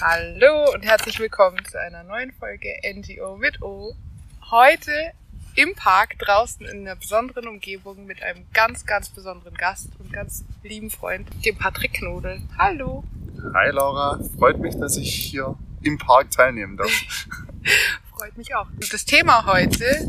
Hallo und herzlich willkommen zu einer neuen Folge NGO mit O. Heute im Park draußen in einer besonderen Umgebung mit einem ganz, ganz besonderen Gast und ganz lieben Freund, dem Patrick Knodel. Hallo. Hi Laura, freut mich, dass ich hier im Park teilnehmen darf. Freut mich auch. Und das Thema heute,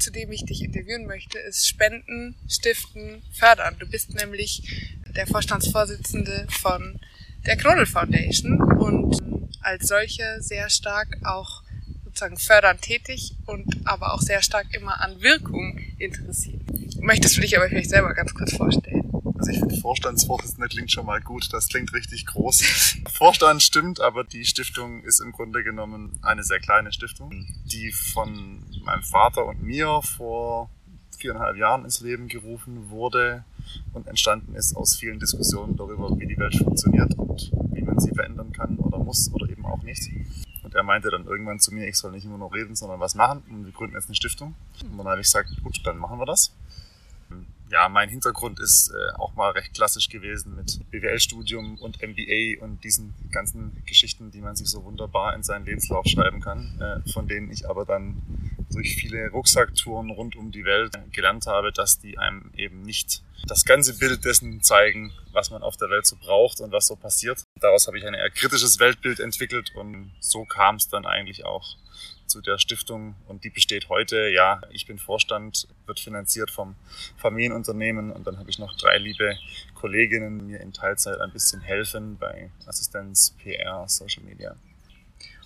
zu dem ich dich interviewen möchte, ist Spenden, Stiften, Fördern. Du bist nämlich der Vorstandsvorsitzende von der Knodel Foundation und als solche sehr stark auch sozusagen fördernd tätig und aber auch sehr stark immer an Wirkung interessiert. Möchtest du dich aber vielleicht selber ganz kurz vorstellen? Also ich finde Vorstandsvorsitzender klingt schon mal gut, das klingt richtig groß. Vorstand stimmt, aber die Stiftung ist im Grunde genommen eine sehr kleine Stiftung, die von meinem Vater und mir vor viereinhalb Jahren ins Leben gerufen wurde und entstanden ist aus vielen Diskussionen darüber, wie die Welt funktioniert und wie man sie verändern kann oder muss oder eben auch nicht. Und er meinte dann irgendwann zu mir, ich soll nicht immer nur reden, sondern was machen. Und wir gründen jetzt eine Stiftung. Und dann habe ich gesagt, gut, dann machen wir das. Ja, mein Hintergrund ist äh, auch mal recht klassisch gewesen mit BWL-Studium und MBA und diesen ganzen Geschichten, die man sich so wunderbar in seinen Lebenslauf schreiben kann, äh, von denen ich aber dann durch viele Rucksacktouren rund um die Welt gelernt habe, dass die einem eben nicht das ganze Bild dessen zeigen, was man auf der Welt so braucht und was so passiert. Daraus habe ich ein eher kritisches Weltbild entwickelt und so kam es dann eigentlich auch zu der Stiftung und die besteht heute. Ja, ich bin Vorstand, wird finanziert vom Familienunternehmen und dann habe ich noch drei liebe Kolleginnen, die mir in Teilzeit ein bisschen helfen bei Assistenz, PR, Social Media.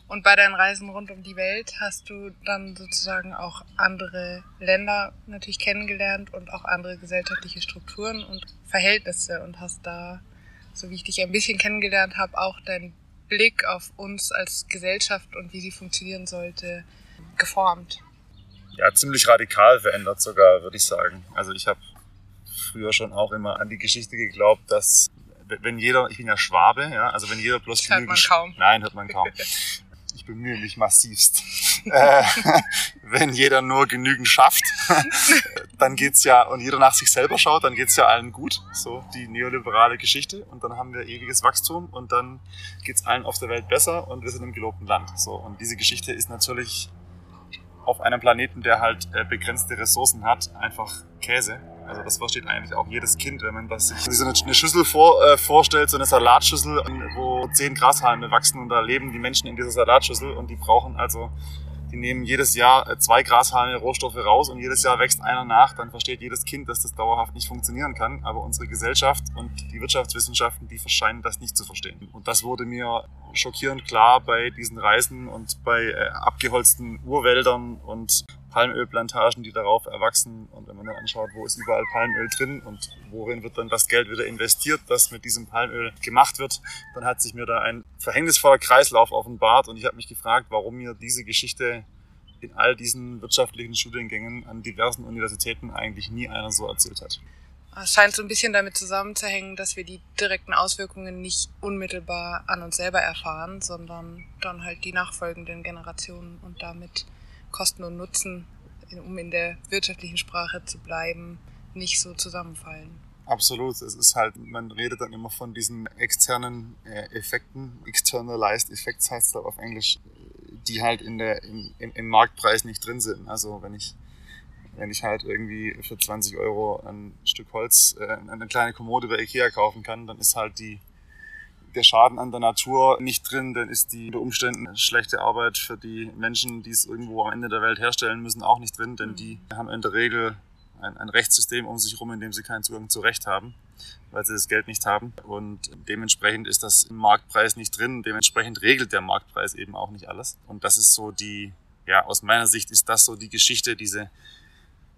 Und bei deinen Reisen rund um die Welt hast du dann sozusagen auch andere Länder natürlich kennengelernt und auch andere gesellschaftliche Strukturen und Verhältnisse und hast da, so wie ich dich ein bisschen kennengelernt habe, auch deinen Blick auf uns als Gesellschaft und wie sie funktionieren sollte, geformt. Ja, ziemlich radikal verändert sogar, würde ich sagen. Also ich habe früher schon auch immer an die Geschichte geglaubt, dass wenn jeder, ich bin ja Schwabe, ja, also wenn jeder bloß das hört man kaum. Nein, hört man kaum. bemühe mich massivst. äh, wenn jeder nur genügend schafft, dann geht's ja, und jeder nach sich selber schaut, dann geht's ja allen gut. So die neoliberale Geschichte. Und dann haben wir ewiges Wachstum und dann geht's allen auf der Welt besser und wir sind im gelobten Land. So. Und diese Geschichte ist natürlich auf einem Planeten, der halt äh, begrenzte Ressourcen hat, einfach Käse. Also das versteht eigentlich auch jedes Kind, wenn man das sich so eine, Schüssel vor, äh, vorstellt, so eine Salatschüssel, wo zehn Grashalme wachsen und da leben die Menschen in dieser Salatschüssel und die brauchen also die nehmen jedes Jahr äh, zwei Grashalme Rohstoffe raus und jedes Jahr wächst einer nach, dann versteht jedes Kind, dass das dauerhaft nicht funktionieren kann. Aber unsere Gesellschaft und die Wirtschaftswissenschaften, die scheinen das nicht zu verstehen. Und das wurde mir schockierend klar bei diesen Reisen und bei äh, abgeholzten Urwäldern und Palmölplantagen, die darauf erwachsen. Und wenn man dann anschaut, wo ist überall Palmöl drin und worin wird dann das Geld wieder investiert, das mit diesem Palmöl gemacht wird, dann hat sich mir da ein verhängnisvoller Kreislauf offenbart und ich habe mich gefragt, warum mir diese Geschichte in all diesen wirtschaftlichen Studiengängen an diversen Universitäten eigentlich nie einer so erzählt hat. Es scheint so ein bisschen damit zusammenzuhängen, dass wir die direkten Auswirkungen nicht unmittelbar an uns selber erfahren, sondern dann halt die nachfolgenden Generationen und damit Kosten und Nutzen, um in der wirtschaftlichen Sprache zu bleiben, nicht so zusammenfallen. Absolut. Es ist halt, man redet dann immer von diesen externen äh, Effekten, externalized effects heißt das auf Englisch, die halt in der, im, im Marktpreis nicht drin sind. Also wenn ich, wenn ich halt irgendwie für 20 Euro ein Stück Holz, äh, eine kleine Kommode bei Ikea kaufen kann, dann ist halt die, der Schaden an der Natur nicht drin, dann ist die unter Umständen schlechte Arbeit für die Menschen, die es irgendwo am Ende der Welt herstellen müssen, auch nicht drin, denn die haben in der Regel ein, ein Rechtssystem um sich herum, in dem sie keinen Zugang zu Recht haben, weil sie das Geld nicht haben. Und dementsprechend ist das im Marktpreis nicht drin. Dementsprechend regelt der Marktpreis eben auch nicht alles. Und das ist so die, ja, aus meiner Sicht ist das so die Geschichte, diese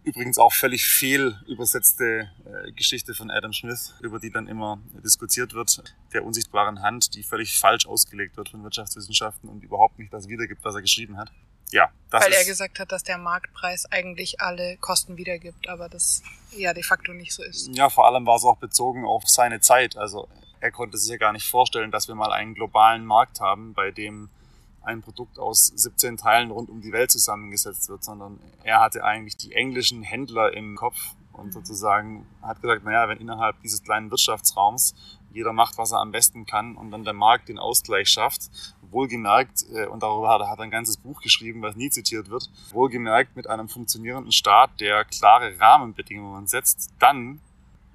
übrigens auch völlig fehl übersetzte äh, Geschichte von Adam Smith, über die dann immer diskutiert wird, der unsichtbaren Hand, die völlig falsch ausgelegt wird von Wirtschaftswissenschaften und überhaupt nicht das wiedergibt, was er geschrieben hat. Ja, das Weil er gesagt hat, dass der Marktpreis eigentlich alle Kosten wiedergibt, aber das ja de facto nicht so ist. Ja, vor allem war es auch bezogen auf seine Zeit. Also er konnte sich ja gar nicht vorstellen, dass wir mal einen globalen Markt haben, bei dem ein Produkt aus 17 Teilen rund um die Welt zusammengesetzt wird, sondern er hatte eigentlich die englischen Händler im Kopf und sozusagen hat gesagt, naja, wenn innerhalb dieses kleinen Wirtschaftsraums jeder macht, was er am besten kann und dann der Markt den Ausgleich schafft. Wohlgemerkt, äh, und darüber hat er hat ein ganzes Buch geschrieben, was nie zitiert wird, wohlgemerkt mit einem funktionierenden Staat, der klare Rahmenbedingungen setzt, dann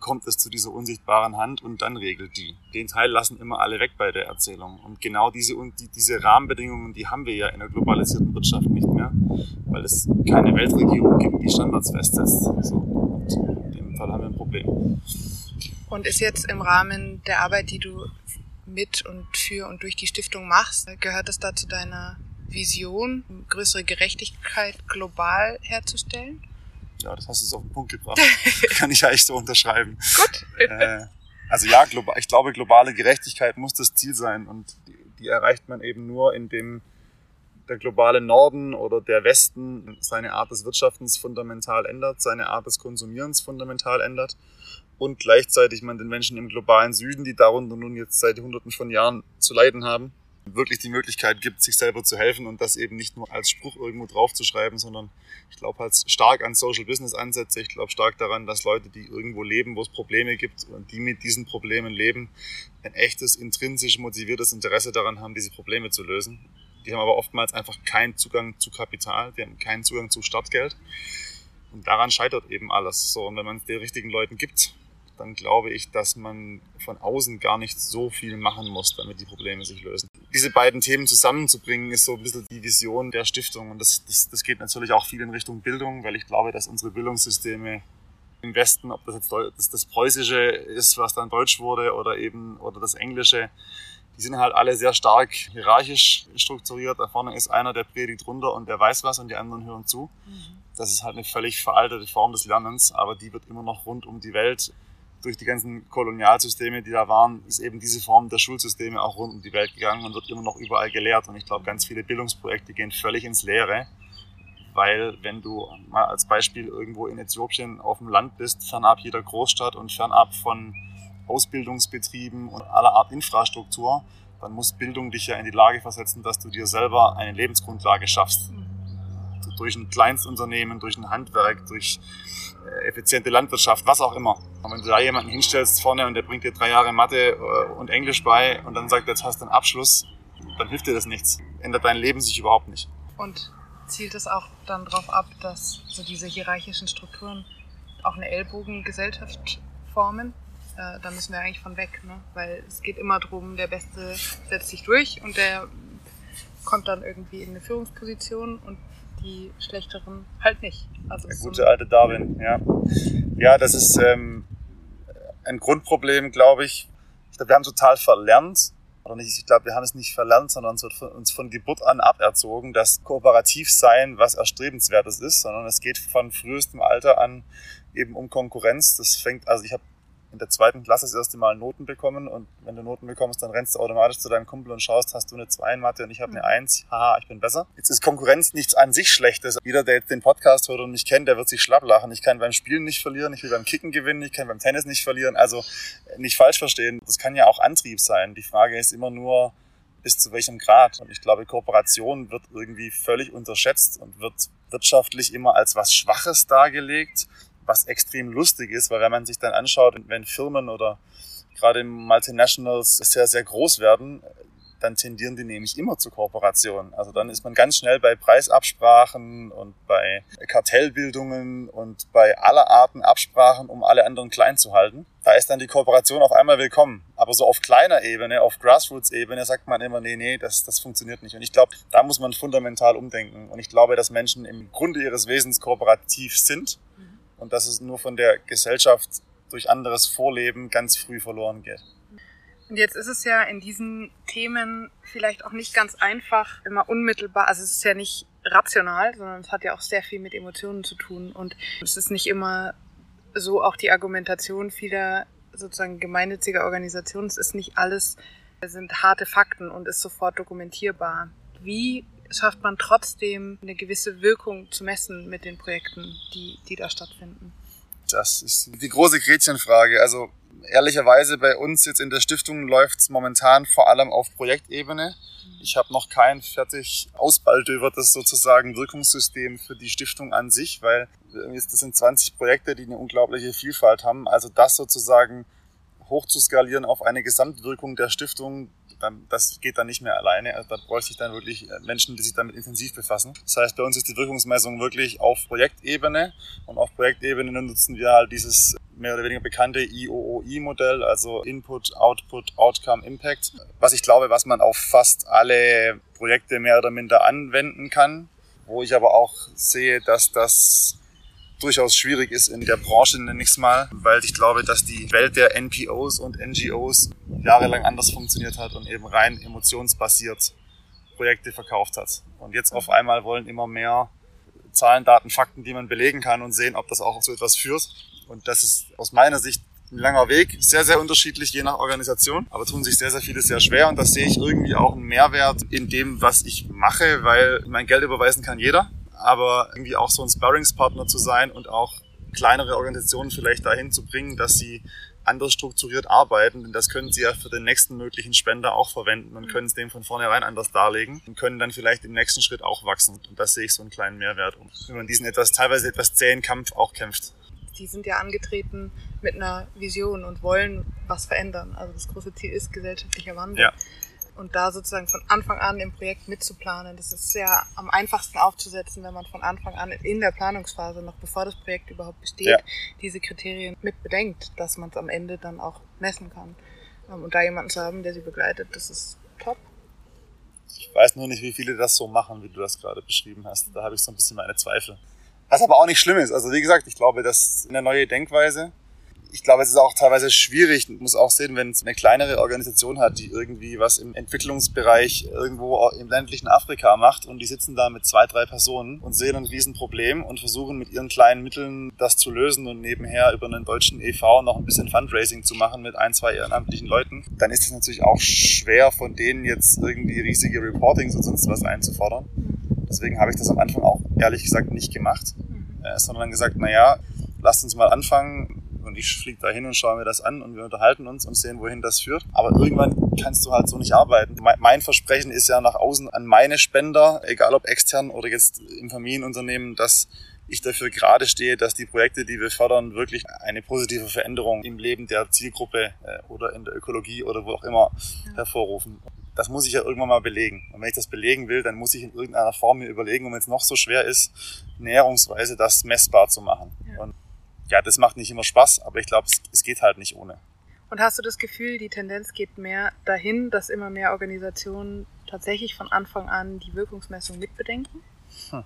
kommt es zu dieser unsichtbaren Hand und dann regelt die. Den Teil lassen immer alle weg bei der Erzählung. Und genau diese, die, diese Rahmenbedingungen, die haben wir ja in der globalisierten Wirtschaft nicht mehr, weil es keine Weltregierung gibt, die Standards festsetzt. So. Und in dem Fall haben wir ein Problem. Und ist jetzt im Rahmen der Arbeit, die du mit und für und durch die Stiftung machst, gehört es da zu deiner Vision, größere Gerechtigkeit global herzustellen? Ja, das hast du so auf den Punkt gebracht. Kann ich ja echt so unterschreiben. Gut. Äh, also ja, ich glaube, globale Gerechtigkeit muss das Ziel sein und die, die erreicht man eben nur, indem der globale Norden oder der Westen seine Art des Wirtschaftens fundamental ändert, seine Art des Konsumierens fundamental ändert und gleichzeitig man den Menschen im globalen Süden, die darunter nun jetzt seit Hunderten von Jahren zu leiden haben, wirklich die Möglichkeit gibt, sich selber zu helfen und das eben nicht nur als Spruch irgendwo draufzuschreiben, sondern ich glaube halt stark an Social Business Ansätze. Ich glaube stark daran, dass Leute, die irgendwo leben, wo es Probleme gibt und die mit diesen Problemen leben, ein echtes, intrinsisch motiviertes Interesse daran haben, diese Probleme zu lösen. Die haben aber oftmals einfach keinen Zugang zu Kapital, die haben keinen Zugang zu Startgeld. Und daran scheitert eben alles. So, und wenn man es den richtigen Leuten gibt, dann glaube ich, dass man von außen gar nicht so viel machen muss, damit die Probleme sich lösen. Diese beiden Themen zusammenzubringen, ist so ein bisschen die Vision der Stiftung. Und das, das, das geht natürlich auch viel in Richtung Bildung, weil ich glaube, dass unsere Bildungssysteme im Westen, ob das jetzt das, das Preußische ist, was dann Deutsch wurde, oder eben oder das Englische, die sind halt alle sehr stark hierarchisch strukturiert. Da vorne ist einer, der predigt runter und der weiß was und die anderen hören zu. Mhm. Das ist halt eine völlig veraltete Form des Lernens, aber die wird immer noch rund um die Welt durch die ganzen Kolonialsysteme, die da waren, ist eben diese Form der Schulsysteme auch rund um die Welt gegangen und wird immer noch überall gelehrt. Und ich glaube, ganz viele Bildungsprojekte gehen völlig ins Leere, weil wenn du mal als Beispiel irgendwo in Äthiopien auf dem Land bist, fernab jeder Großstadt und fernab von Ausbildungsbetrieben und aller Art Infrastruktur, dann muss Bildung dich ja in die Lage versetzen, dass du dir selber eine Lebensgrundlage schaffst. Durch ein Kleinstunternehmen, durch ein Handwerk, durch äh, effiziente Landwirtschaft, was auch immer. Und wenn du da jemanden hinstellst vorne und der bringt dir drei Jahre Mathe äh, und Englisch bei und dann sagt, jetzt hast du einen Abschluss, dann hilft dir das nichts. Ändert dein Leben sich überhaupt nicht. Und zielt es auch dann darauf ab, dass so diese hierarchischen Strukturen auch eine Ellbogengesellschaft formen? Äh, da müssen wir eigentlich von weg, ne? weil es geht immer darum, der Beste setzt sich durch und der kommt dann irgendwie in eine Führungsposition und die schlechteren halt nicht. Also der gute alte Darwin, ja. Ja, das ist ähm, ein Grundproblem, glaube ich. Ich glaube, wir haben total verlernt, oder nicht, ich glaube, wir haben es nicht verlernt, sondern uns von Geburt an aberzogen, dass kooperativ sein was Erstrebenswertes ist, sondern es geht von frühestem Alter an eben um Konkurrenz. Das fängt, also ich habe in der zweiten Klasse das erste Mal Noten bekommen und wenn du Noten bekommst, dann rennst du automatisch zu deinem Kumpel und schaust, hast du eine 2 in Mathe und ich habe eine 1, mhm. haha, ich bin besser. Jetzt ist Konkurrenz nichts an sich Schlechtes. Jeder, der jetzt den Podcast hört und mich kennt, der wird sich schlapp lachen. Ich kann beim Spielen nicht verlieren, ich will beim Kicken gewinnen, ich kann beim Tennis nicht verlieren. Also nicht falsch verstehen, das kann ja auch Antrieb sein. Die Frage ist immer nur, bis zu welchem Grad. Und ich glaube, Kooperation wird irgendwie völlig unterschätzt und wird wirtschaftlich immer als was Schwaches dargelegt was extrem lustig ist, weil wenn man sich dann anschaut, wenn Firmen oder gerade Multinationals sehr, sehr groß werden, dann tendieren die nämlich immer zur Kooperation. Also dann ist man ganz schnell bei Preisabsprachen und bei Kartellbildungen und bei aller Arten Absprachen, um alle anderen klein zu halten. Da ist dann die Kooperation auf einmal willkommen. Aber so auf kleiner Ebene, auf Grassroots-Ebene sagt man immer, nee, nee, das, das funktioniert nicht. Und ich glaube, da muss man fundamental umdenken. Und ich glaube, dass Menschen im Grunde ihres Wesens kooperativ sind und dass es nur von der Gesellschaft durch anderes Vorleben ganz früh verloren geht. Und jetzt ist es ja in diesen Themen vielleicht auch nicht ganz einfach, immer unmittelbar, also es ist ja nicht rational, sondern es hat ja auch sehr viel mit Emotionen zu tun und es ist nicht immer so auch die Argumentation vieler sozusagen gemeinnütziger Organisationen, es ist nicht alles, es sind harte Fakten und ist sofort dokumentierbar. Wie schafft man trotzdem eine gewisse Wirkung zu messen mit den Projekten, die, die da stattfinden? Das ist die große Gretchenfrage. Also ehrlicherweise bei uns jetzt in der Stiftung läuft es momentan vor allem auf Projektebene. Ich habe noch kein fertig ausbaldövertes sozusagen Wirkungssystem für die Stiftung an sich, weil das sind 20 Projekte, die eine unglaubliche Vielfalt haben. Also das sozusagen hoch zu skalieren auf eine Gesamtwirkung der Stiftung, dann, das geht dann nicht mehr alleine. Also da bräuchte ich dann wirklich äh, Menschen, die sich damit intensiv befassen. Das heißt, bei uns ist die Wirkungsmessung wirklich auf Projektebene und auf Projektebene nutzen wir halt dieses mehr oder weniger bekannte IOOI-Modell, also Input, Output, Outcome, Impact, was ich glaube, was man auf fast alle Projekte mehr oder minder anwenden kann, wo ich aber auch sehe, dass das durchaus schwierig ist in der Branche, nenne ich es mal, weil ich glaube, dass die Welt der NPOs und NGOs jahrelang anders funktioniert hat und eben rein emotionsbasiert Projekte verkauft hat. Und jetzt auf einmal wollen immer mehr Zahlen, Daten, Fakten, die man belegen kann und sehen, ob das auch zu etwas führt. Und das ist aus meiner Sicht ein langer Weg, sehr, sehr unterschiedlich je nach Organisation, aber tun sich sehr, sehr viele sehr schwer und da sehe ich irgendwie auch einen Mehrwert in dem, was ich mache, weil mein Geld überweisen kann jeder aber irgendwie auch so ein Sparringspartner zu sein und auch kleinere Organisationen vielleicht dahin zu bringen, dass sie anders strukturiert arbeiten, denn das können sie ja für den nächsten möglichen Spender auch verwenden und können es dem von vornherein anders darlegen und können dann vielleicht im nächsten Schritt auch wachsen. Und das sehe ich so einen kleinen Mehrwert, wenn man diesen etwas, teilweise etwas zähen Kampf auch kämpft. Die sind ja angetreten mit einer Vision und wollen was verändern. Also das große Ziel ist gesellschaftlicher Wandel. Ja und da sozusagen von Anfang an im Projekt mitzuplanen. Das ist sehr am einfachsten aufzusetzen, wenn man von Anfang an in der Planungsphase, noch bevor das Projekt überhaupt besteht, ja. diese Kriterien mit bedenkt, dass man es am Ende dann auch messen kann. Ähm, und da jemanden zu haben, der sie begleitet, das ist top. Ich weiß nur nicht, wie viele das so machen, wie du das gerade beschrieben hast. Da habe ich so ein bisschen meine Zweifel. Was aber auch nicht schlimm ist. Also wie gesagt, ich glaube, das ist eine neue Denkweise ich glaube, es ist auch teilweise schwierig, man muss auch sehen, wenn es eine kleinere Organisation hat, die irgendwie was im Entwicklungsbereich irgendwo im ländlichen Afrika macht und die sitzen da mit zwei, drei Personen und sehen ein Riesenproblem und versuchen mit ihren kleinen Mitteln das zu lösen und nebenher über einen deutschen EV noch ein bisschen Fundraising zu machen mit ein, zwei ehrenamtlichen Leuten, dann ist es natürlich auch schwer von denen jetzt irgendwie riesige Reportings und sonst was einzufordern. Deswegen habe ich das am Anfang auch ehrlich gesagt nicht gemacht, äh, sondern gesagt, naja, lasst uns mal anfangen, und ich fliege da hin und schaue mir das an und wir unterhalten uns und sehen, wohin das führt. Aber irgendwann kannst du halt so nicht arbeiten. Mein Versprechen ist ja nach außen an meine Spender, egal ob extern oder jetzt im Familienunternehmen, dass ich dafür gerade stehe, dass die Projekte, die wir fördern, wirklich eine positive Veränderung im Leben der Zielgruppe äh, oder in der Ökologie oder wo auch immer hervorrufen. Das muss ich ja irgendwann mal belegen. Und wenn ich das belegen will, dann muss ich in irgendeiner Form mir überlegen, wenn es noch so schwer ist, näherungsweise das messbar zu machen. Ja. Ja, das macht nicht immer Spaß, aber ich glaube, es, es geht halt nicht ohne. Und hast du das Gefühl, die Tendenz geht mehr dahin, dass immer mehr Organisationen tatsächlich von Anfang an die Wirkungsmessung mitbedenken? Hm.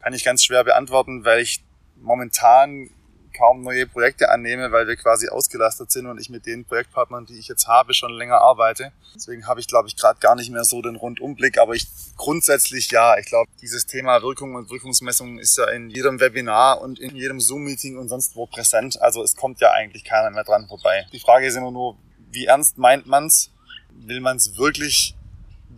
Kann ich ganz schwer beantworten, weil ich momentan kaum neue Projekte annehme, weil wir quasi ausgelastet sind und ich mit den Projektpartnern, die ich jetzt habe, schon länger arbeite. Deswegen habe ich, glaube ich, gerade gar nicht mehr so den Rundumblick. Aber ich grundsätzlich ja. Ich glaube, dieses Thema Wirkung und Wirkungsmessung ist ja in jedem Webinar und in jedem Zoom-Meeting und sonst wo präsent. Also es kommt ja eigentlich keiner mehr dran vorbei. Die Frage ist immer nur, wie ernst meint man's? Will man's wirklich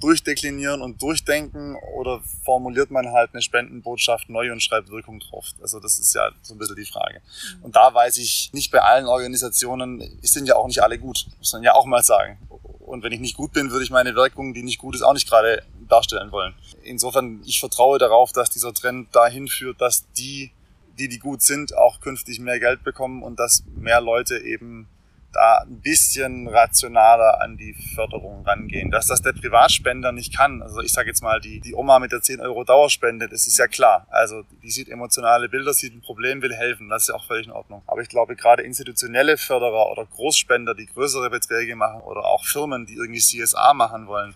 durchdeklinieren und durchdenken oder formuliert man halt eine Spendenbotschaft neu und schreibt Wirkung drauf? Also das ist ja so ein bisschen die Frage. Mhm. Und da weiß ich nicht bei allen Organisationen, sind ja auch nicht alle gut, muss man ja auch mal sagen. Und wenn ich nicht gut bin, würde ich meine Wirkung, die nicht gut ist, auch nicht gerade darstellen wollen. Insofern, ich vertraue darauf, dass dieser Trend dahin führt, dass die, die, die gut sind, auch künftig mehr Geld bekommen und dass mehr Leute eben da ein bisschen rationaler an die Förderung rangehen. Dass das der Privatspender nicht kann, also ich sage jetzt mal, die, die Oma mit der 10 Euro Dauerspende, das ist ja klar. Also die sieht emotionale Bilder, sieht ein Problem, will helfen, das ist ja auch völlig in Ordnung. Aber ich glaube, gerade institutionelle Förderer oder Großspender, die größere Beträge machen oder auch Firmen, die irgendwie CSA machen wollen,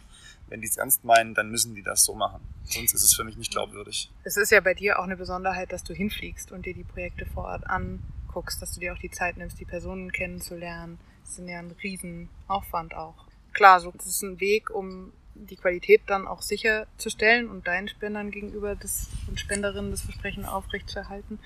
wenn die es ernst meinen, dann müssen die das so machen. Sonst ist es für mich nicht glaubwürdig. Es ist ja bei dir auch eine Besonderheit, dass du hinfliegst und dir die Projekte vor Ort an guckst, dass du dir auch die Zeit nimmst, die Personen kennenzulernen. Das ist ja ein Riesenaufwand auch. Klar, so das ist ein Weg, um die Qualität dann auch sicherzustellen und deinen Spendern gegenüber des, und Spenderinnen das Versprechen aufrechtzuerhalten.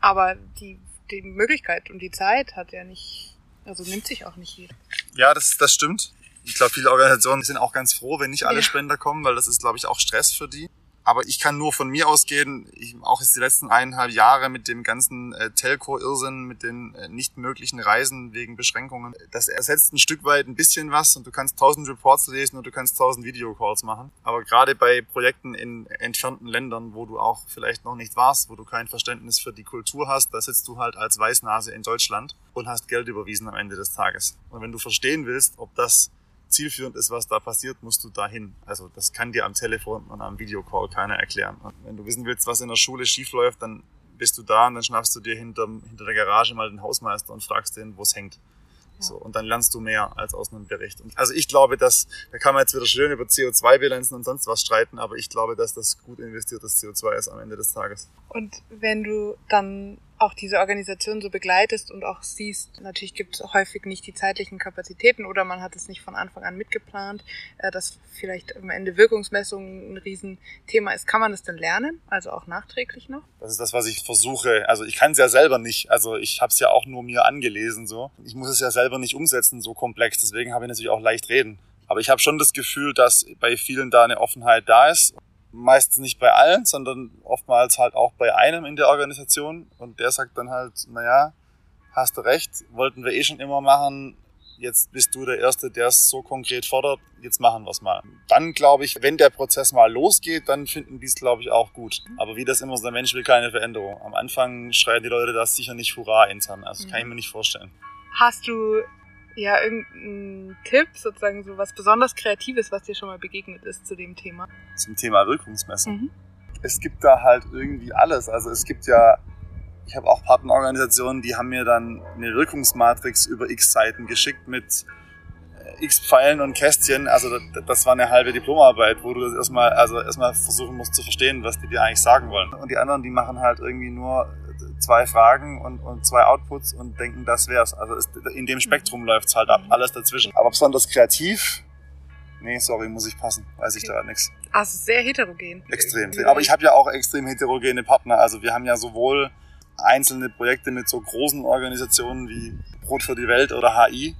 Aber die, die Möglichkeit und die Zeit hat ja nicht, also nimmt sich auch nicht jeder. Ja, das, das stimmt. Ich glaube, viele Organisationen sind auch ganz froh, wenn nicht alle ja. Spender kommen, weil das ist, glaube ich, auch Stress für die. Aber ich kann nur von mir ausgehen, ich, auch jetzt die letzten eineinhalb Jahre mit dem ganzen äh, Telco-Irrsinn, mit den äh, nicht möglichen Reisen wegen Beschränkungen. Das ersetzt ein Stück weit ein bisschen was und du kannst tausend Reports lesen und du kannst tausend Videocalls machen. Aber gerade bei Projekten in entfernten Ländern, wo du auch vielleicht noch nicht warst, wo du kein Verständnis für die Kultur hast, da sitzt du halt als Weißnase in Deutschland und hast Geld überwiesen am Ende des Tages. Und wenn du verstehen willst, ob das zielführend ist, was da passiert, musst du dahin. Also das kann dir am Telefon und am Videocall keiner erklären. Und wenn du wissen willst, was in der Schule schiefläuft, dann bist du da und dann schnappst du dir hinter, hinter der Garage mal den Hausmeister und fragst den, wo es hängt. So, und dann lernst du mehr als aus einem Bericht. Und also ich glaube, dass, da kann man jetzt wieder schön über CO2-Bilanzen und sonst was streiten, aber ich glaube, dass das gut investiertes CO2 ist am Ende des Tages. Und wenn du dann auch diese Organisation so begleitest und auch siehst, natürlich gibt es häufig nicht die zeitlichen Kapazitäten oder man hat es nicht von Anfang an mitgeplant, äh, dass vielleicht am Ende Wirkungsmessung ein Riesenthema ist. Kann man das denn lernen? Also auch nachträglich noch? Das ist das, was ich versuche. Also ich kann es ja selber nicht. Also ich habe es ja auch nur mir angelesen so. Ich muss es ja selber nicht umsetzen so komplex. Deswegen habe ich natürlich auch leicht reden. Aber ich habe schon das Gefühl, dass bei vielen da eine Offenheit da ist meistens nicht bei allen, sondern oftmals halt auch bei einem in der Organisation und der sagt dann halt, naja, hast du recht, wollten wir eh schon immer machen, jetzt bist du der Erste, der es so konkret fordert, jetzt machen wir es mal. Dann glaube ich, wenn der Prozess mal losgeht, dann finden die es, glaube ich, auch gut. Aber wie das immer so, der Mensch will keine Veränderung. Am Anfang schreien die Leute das sicher nicht Hurra intern, also mhm. kann ich mir nicht vorstellen. Hast du ja, irgendein Tipp, sozusagen so was besonders Kreatives, was dir schon mal begegnet ist zu dem Thema? Zum Thema Wirkungsmessen. Mhm. Es gibt da halt irgendwie alles. Also es gibt ja, ich habe auch Partnerorganisationen, die haben mir dann eine Wirkungsmatrix über x Seiten geschickt mit äh, x Pfeilen und Kästchen. Also das war eine halbe Diplomarbeit, wo du das erstmal, also erstmal versuchen musst zu verstehen, was die dir eigentlich sagen wollen. Und die anderen, die machen halt irgendwie nur zwei Fragen und, und zwei Outputs und denken, das wär's. Also ist, in dem Spektrum läuft's halt ab, alles dazwischen. Aber besonders kreativ, nee, sorry, muss ich passen, weiß ich da nichts. Also sehr heterogen. Extrem. Aber ich habe ja auch extrem heterogene Partner. Also wir haben ja sowohl einzelne Projekte mit so großen Organisationen wie Brot für die Welt oder HI,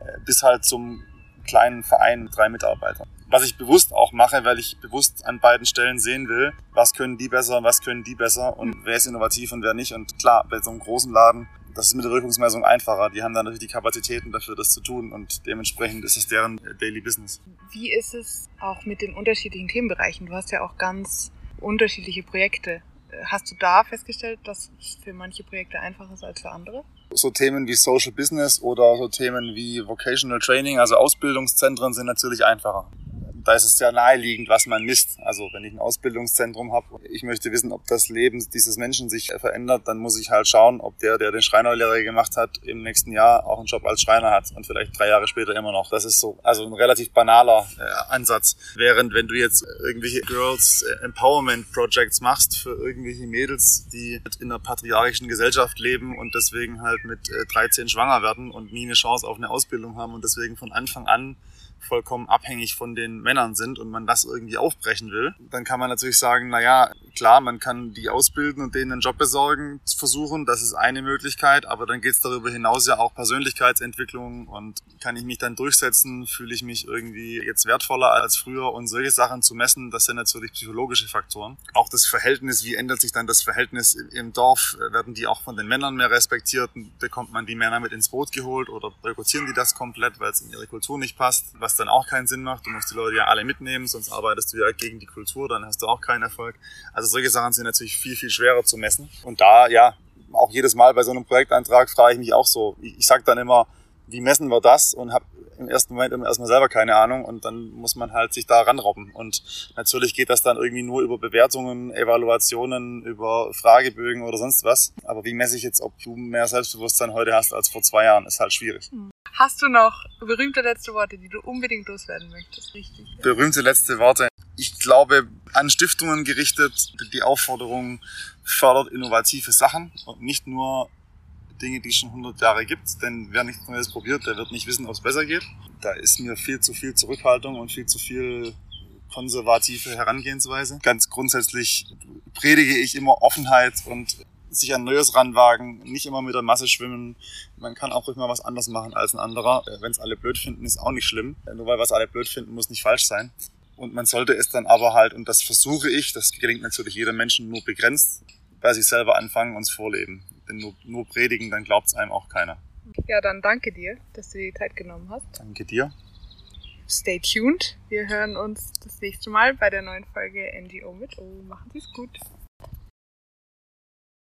äh, bis halt zum kleinen Verein mit drei Mitarbeitern was ich bewusst auch mache, weil ich bewusst an beiden Stellen sehen will, was können die besser, was können die besser und wer ist innovativ und wer nicht. Und klar, bei so einem großen Laden, das ist mit der Wirkungsmessung einfacher. Die haben dann natürlich die Kapazitäten dafür, das zu tun und dementsprechend ist es deren Daily Business. Wie ist es auch mit den unterschiedlichen Themenbereichen? Du hast ja auch ganz unterschiedliche Projekte. Hast du da festgestellt, dass es für manche Projekte einfacher ist als für andere? So Themen wie Social Business oder so Themen wie Vocational Training, also Ausbildungszentren sind natürlich einfacher da ist es sehr naheliegend, was man misst. Also wenn ich ein Ausbildungszentrum habe, ich möchte wissen, ob das Leben dieses Menschen sich verändert, dann muss ich halt schauen, ob der, der den Schreinerlehrer gemacht hat, im nächsten Jahr auch einen Job als Schreiner hat und vielleicht drei Jahre später immer noch. Das ist so, also ein relativ banaler äh, Ansatz. Während wenn du jetzt irgendwelche Girls Empowerment Projects machst für irgendwelche Mädels, die in einer patriarchischen Gesellschaft leben und deswegen halt mit äh, 13 schwanger werden und nie eine Chance auf eine Ausbildung haben und deswegen von Anfang an vollkommen abhängig von den Männern sind und man das irgendwie aufbrechen will, dann kann man natürlich sagen, na ja, klar, man kann die ausbilden und denen einen Job besorgen, versuchen, das ist eine Möglichkeit, aber dann geht es darüber hinaus ja auch Persönlichkeitsentwicklung und kann ich mich dann durchsetzen, fühle ich mich irgendwie jetzt wertvoller als früher und solche Sachen zu messen, das sind natürlich psychologische Faktoren. Auch das Verhältnis, wie ändert sich dann das Verhältnis im Dorf, werden die auch von den Männern mehr respektiert, bekommt man die Männer mit ins Boot geholt oder boykottieren die das komplett, weil es in ihre Kultur nicht passt, was dann auch keinen Sinn macht. Du musst die Leute ja alle mitnehmen, sonst arbeitest du ja gegen die Kultur, dann hast du auch keinen Erfolg. Also solche Sachen sind natürlich viel, viel schwerer zu messen. Und da, ja, auch jedes Mal bei so einem Projektantrag frage ich mich auch so, ich, ich sage dann immer, wie messen wir das? Und habe im ersten Moment immer erstmal selber keine Ahnung und dann muss man halt sich da ranrobben. Und natürlich geht das dann irgendwie nur über Bewertungen, Evaluationen, über Fragebögen oder sonst was. Aber wie messe ich jetzt, ob du mehr Selbstbewusstsein heute hast als vor zwei Jahren, ist halt schwierig. Hm. Hast du noch berühmte letzte Worte, die du unbedingt loswerden möchtest? Richtig. Berühmte letzte Worte. Ich glaube, an Stiftungen gerichtet, die Aufforderung fördert innovative Sachen und nicht nur Dinge, die es schon 100 Jahre gibt. Denn wer nichts Neues probiert, der wird nicht wissen, ob es besser geht. Da ist mir viel zu viel Zurückhaltung und viel zu viel konservative Herangehensweise. Ganz grundsätzlich predige ich immer Offenheit und sich an Neues ranwagen, nicht immer mit der Masse schwimmen. Man kann auch ruhig mal was anders machen als ein anderer. Wenn es alle blöd finden, ist auch nicht schlimm. Nur weil was alle blöd finden, muss nicht falsch sein. Und man sollte es dann aber halt, und das versuche ich, das gelingt natürlich jeder Menschen nur begrenzt, bei sich selber anfangen und es vorleben. Denn nur, nur predigen, dann glaubt es einem auch keiner. Ja, dann danke dir, dass du die Zeit genommen hast. Danke dir. Stay tuned. Wir hören uns das nächste Mal bei der neuen Folge NGO mit. Oh, machen Sie es gut.